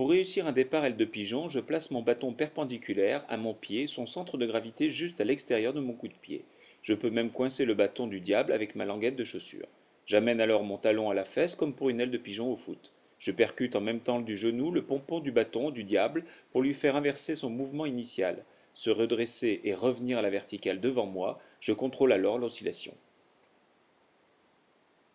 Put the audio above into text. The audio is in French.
Pour réussir un départ aile de pigeon, je place mon bâton perpendiculaire à mon pied, son centre de gravité juste à l'extérieur de mon coup de pied. Je peux même coincer le bâton du diable avec ma languette de chaussure. J'amène alors mon talon à la fesse comme pour une aile de pigeon au foot. Je percute en même temps du genou le pompon du bâton du diable pour lui faire inverser son mouvement initial. Se redresser et revenir à la verticale devant moi, je contrôle alors l'oscillation.